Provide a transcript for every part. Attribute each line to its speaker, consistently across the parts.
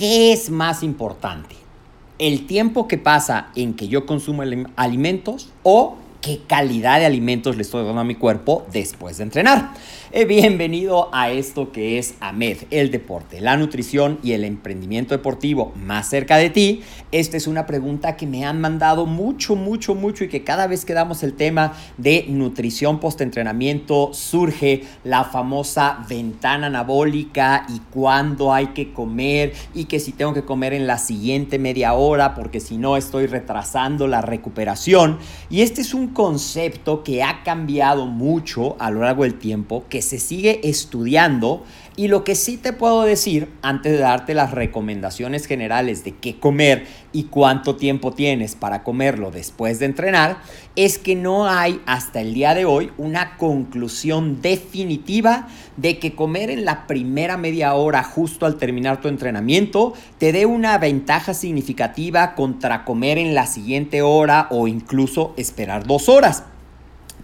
Speaker 1: ¿Qué es más importante? ¿El tiempo que pasa en que yo consumo alimentos o qué calidad de alimentos le estoy dando a mi cuerpo después de entrenar? Eh, bienvenido a esto que es AMED, el deporte, la nutrición y el emprendimiento deportivo más cerca de ti. Esta es una pregunta que me han mandado mucho, mucho, mucho y que cada vez que damos el tema de nutrición post-entrenamiento surge la famosa ventana anabólica y cuándo hay que comer y que si tengo que comer en la siguiente media hora porque si no estoy retrasando la recuperación. Y este es un concepto que ha cambiado mucho a lo largo del tiempo, que se sigue estudiando y lo que sí te puedo decir antes de darte las recomendaciones generales de qué comer y cuánto tiempo tienes para comerlo después de entrenar, es que no hay hasta el día de hoy una conclusión definitiva de que comer en la primera media hora justo al terminar tu entrenamiento te dé una ventaja significativa contra comer en la siguiente hora o incluso esperar dos horas.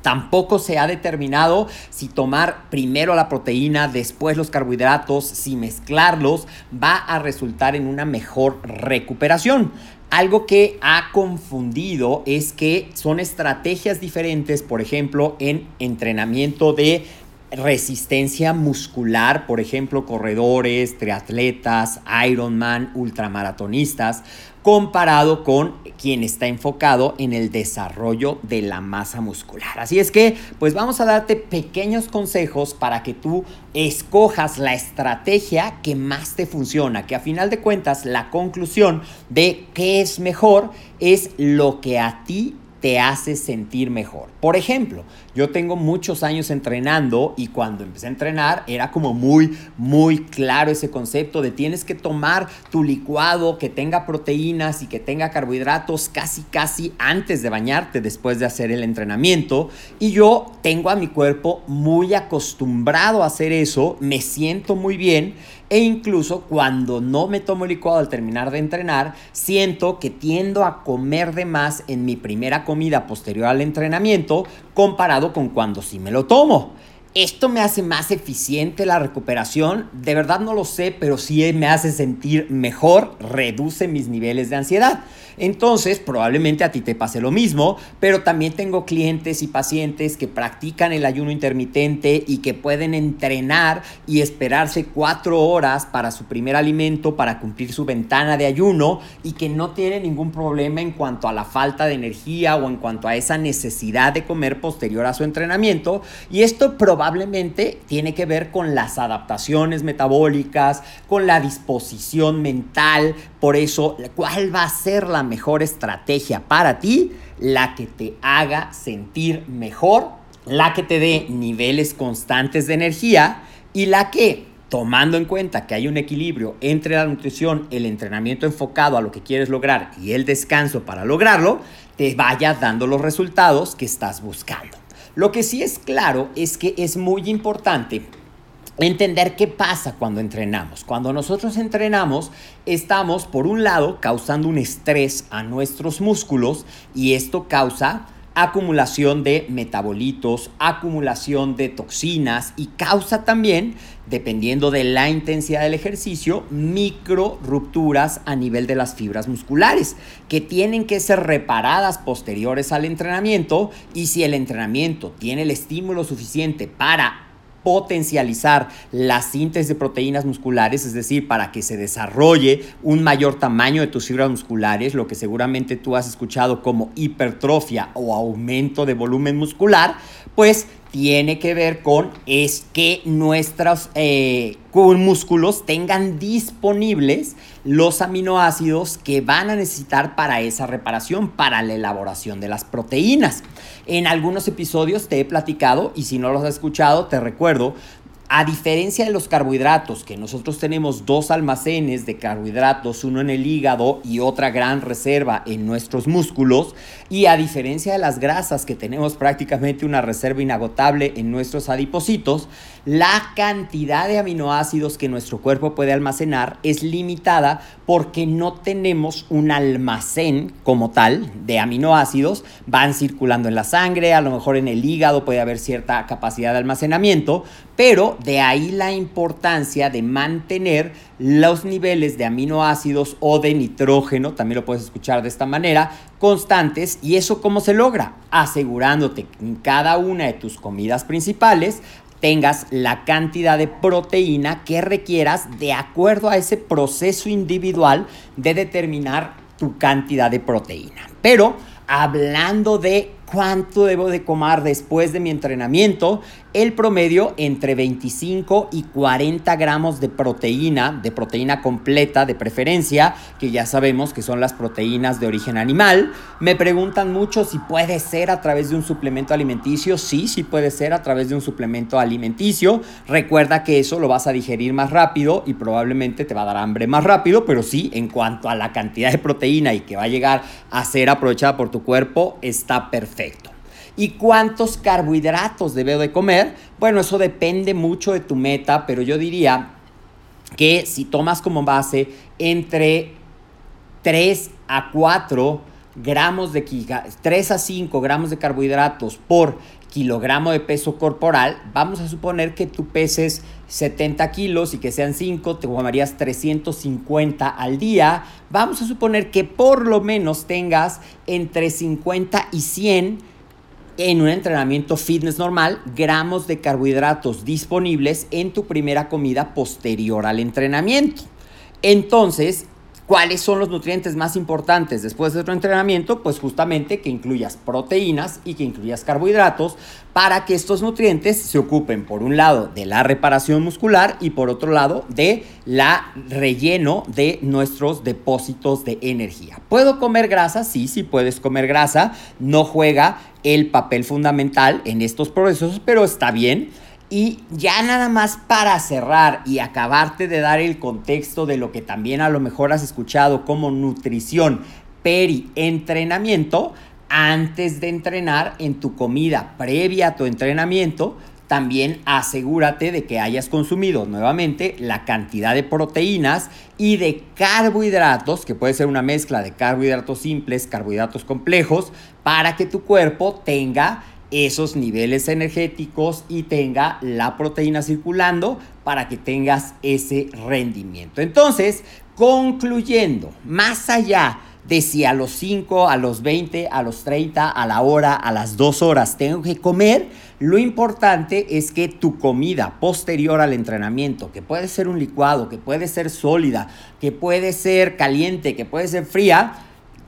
Speaker 1: Tampoco se ha determinado si tomar primero la proteína, después los carbohidratos, si mezclarlos, va a resultar en una mejor recuperación. Algo que ha confundido es que son estrategias diferentes, por ejemplo, en entrenamiento de resistencia muscular, por ejemplo, corredores, triatletas, Ironman, ultramaratonistas, comparado con quien está enfocado en el desarrollo de la masa muscular. Así es que, pues vamos a darte pequeños consejos para que tú escojas la estrategia que más te funciona, que a final de cuentas la conclusión de qué es mejor es lo que a ti te hace sentir mejor. Por ejemplo, yo tengo muchos años entrenando y cuando empecé a entrenar era como muy, muy claro ese concepto de tienes que tomar tu licuado que tenga proteínas y que tenga carbohidratos casi, casi antes de bañarte después de hacer el entrenamiento. Y yo tengo a mi cuerpo muy acostumbrado a hacer eso, me siento muy bien e incluso cuando no me tomo licuado al terminar de entrenar, siento que tiendo a comer de más en mi primera comida posterior al entrenamiento comparado con cuando sí me lo tomo. ¿Esto me hace más eficiente la recuperación? De verdad no lo sé, pero sí me hace sentir mejor, reduce mis niveles de ansiedad. Entonces, probablemente a ti te pase lo mismo, pero también tengo clientes y pacientes que practican el ayuno intermitente y que pueden entrenar y esperarse cuatro horas para su primer alimento, para cumplir su ventana de ayuno y que no tienen ningún problema en cuanto a la falta de energía o en cuanto a esa necesidad de comer posterior a su entrenamiento. Y esto probablemente tiene que ver con las adaptaciones metabólicas, con la disposición mental. Por eso, ¿cuál va a ser la mejor estrategia para ti, la que te haga sentir mejor, la que te dé niveles constantes de energía y la que, tomando en cuenta que hay un equilibrio entre la nutrición, el entrenamiento enfocado a lo que quieres lograr y el descanso para lograrlo, te vaya dando los resultados que estás buscando. Lo que sí es claro es que es muy importante entender qué pasa cuando entrenamos. Cuando nosotros entrenamos, estamos, por un lado, causando un estrés a nuestros músculos y esto causa acumulación de metabolitos, acumulación de toxinas y causa también, dependiendo de la intensidad del ejercicio, micro rupturas a nivel de las fibras musculares que tienen que ser reparadas posteriores al entrenamiento. Y si el entrenamiento tiene el estímulo suficiente para potencializar la síntesis de proteínas musculares, es decir, para que se desarrolle un mayor tamaño de tus fibras musculares, lo que seguramente tú has escuchado como hipertrofia o aumento de volumen muscular, pues tiene que ver con es que nuestros eh, músculos tengan disponibles los aminoácidos que van a necesitar para esa reparación, para la elaboración de las proteínas. En algunos episodios te he platicado y si no los has escuchado te recuerdo a diferencia de los carbohidratos, que nosotros tenemos dos almacenes de carbohidratos, uno en el hígado y otra gran reserva en nuestros músculos, y a diferencia de las grasas, que tenemos prácticamente una reserva inagotable en nuestros adipocitos, la cantidad de aminoácidos que nuestro cuerpo puede almacenar es limitada porque no tenemos un almacén como tal de aminoácidos, van circulando en la sangre, a lo mejor en el hígado puede haber cierta capacidad de almacenamiento, pero de ahí la importancia de mantener los niveles de aminoácidos o de nitrógeno, también lo puedes escuchar de esta manera, constantes. ¿Y eso cómo se logra? Asegurándote que en cada una de tus comidas principales tengas la cantidad de proteína que requieras de acuerdo a ese proceso individual de determinar tu cantidad de proteína. Pero hablando de cuánto debo de comer después de mi entrenamiento, el promedio entre 25 y 40 gramos de proteína, de proteína completa de preferencia, que ya sabemos que son las proteínas de origen animal. Me preguntan mucho si puede ser a través de un suplemento alimenticio. Sí, sí puede ser a través de un suplemento alimenticio. Recuerda que eso lo vas a digerir más rápido y probablemente te va a dar hambre más rápido, pero sí, en cuanto a la cantidad de proteína y que va a llegar a ser aprovechada por tu cuerpo, está perfecto. ¿Y cuántos carbohidratos debo de comer? Bueno, eso depende mucho de tu meta, pero yo diría que si tomas como base entre 3 a 4 gramos de 3 a 5 gramos de carbohidratos por kilogramo de peso corporal, vamos a suponer que tú peses 70 kilos y que sean 5, te comerías 350 al día. Vamos a suponer que por lo menos tengas entre 50 y 100 en un entrenamiento fitness normal gramos de carbohidratos disponibles en tu primera comida posterior al entrenamiento. Entonces, ¿Cuáles son los nutrientes más importantes después de tu entrenamiento? Pues justamente que incluyas proteínas y que incluyas carbohidratos para que estos nutrientes se ocupen por un lado de la reparación muscular y por otro lado de la relleno de nuestros depósitos de energía. ¿Puedo comer grasa? Sí, sí puedes comer grasa. No juega el papel fundamental en estos procesos, pero está bien y ya nada más para cerrar y acabarte de dar el contexto de lo que también a lo mejor has escuchado como nutrición peri-entrenamiento, antes de entrenar en tu comida previa a tu entrenamiento, también asegúrate de que hayas consumido nuevamente la cantidad de proteínas y de carbohidratos, que puede ser una mezcla de carbohidratos simples, carbohidratos complejos, para que tu cuerpo tenga esos niveles energéticos y tenga la proteína circulando para que tengas ese rendimiento. Entonces, concluyendo, más allá de si a los 5, a los 20, a los 30, a la hora, a las 2 horas tengo que comer, lo importante es que tu comida posterior al entrenamiento, que puede ser un licuado, que puede ser sólida, que puede ser caliente, que puede ser fría,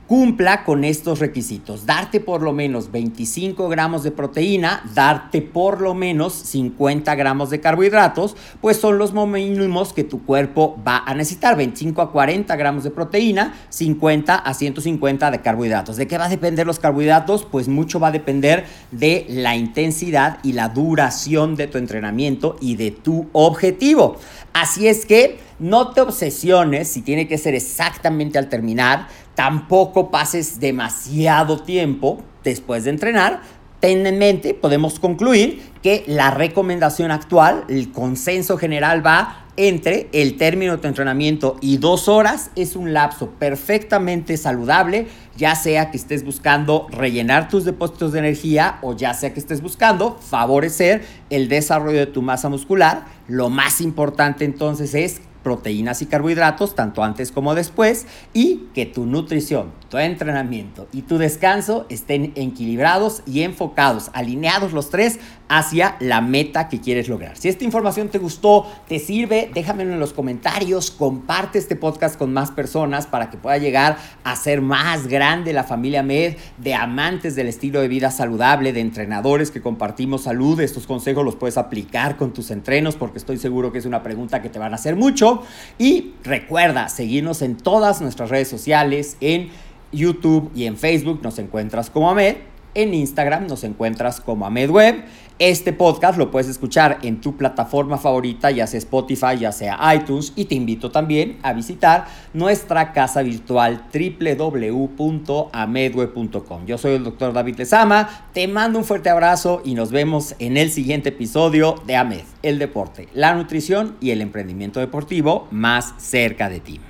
Speaker 1: cumpla con estos requisitos. Darte por lo menos 25 gramos de proteína, darte por lo menos 50 gramos de carbohidratos, pues son los mínimos que tu cuerpo va a necesitar. 25 a 40 gramos de proteína, 50 a 150 de carbohidratos. ¿De qué va a depender los carbohidratos? Pues mucho va a depender de la intensidad y la duración de tu entrenamiento y de tu objetivo. Así es que no te obsesiones si tiene que ser exactamente al terminar tampoco pases demasiado tiempo después de entrenar ten en mente, podemos concluir que la recomendación actual, el consenso general va entre el término de tu entrenamiento y dos horas es un lapso perfectamente saludable, ya sea que estés buscando rellenar tus depósitos de energía o ya sea que estés buscando favorecer el desarrollo de tu masa muscular. Lo más importante entonces es proteínas y carbohidratos, tanto antes como después, y que tu nutrición, tu entrenamiento y tu descanso estén equilibrados y enfocados, alineados los tres hacia la meta que quieres lograr. Si esta información te gustó, te sirve, déjamelo en los comentarios, comparte este podcast con más personas para que pueda llegar a ser más grande la familia Med de amantes del estilo de vida saludable, de entrenadores que compartimos salud. Estos consejos los puedes aplicar con tus entrenos porque estoy seguro que es una pregunta que te van a hacer mucho. Y recuerda seguirnos en todas nuestras redes sociales, en YouTube y en Facebook nos encuentras como Amed. En Instagram nos encuentras como AmedWeb. Este podcast lo puedes escuchar en tu plataforma favorita, ya sea Spotify, ya sea iTunes, y te invito también a visitar nuestra casa virtual www.amedweb.com. Yo soy el doctor David Lezama, te mando un fuerte abrazo y nos vemos en el siguiente episodio de AMED, el deporte, la nutrición y el emprendimiento deportivo más cerca de ti.